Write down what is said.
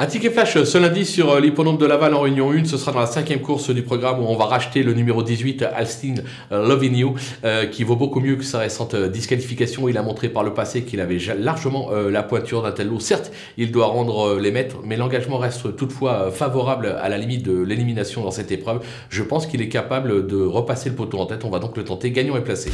Un ticket flash ce lundi sur euh, l'hippodrome de Laval en Réunion 1. Ce sera dans la cinquième course du programme où on va racheter le numéro 18, Alstin euh, Loving You, euh, qui vaut beaucoup mieux que sa récente euh, disqualification. Il a montré par le passé qu'il avait largement euh, la pointure d'un tel lot. Certes, il doit rendre les maîtres, mais l'engagement reste toutefois favorable à la limite de l'élimination dans cette épreuve. Je pense qu'il est capable de repasser le poteau en tête. On va donc le tenter gagnant et placé.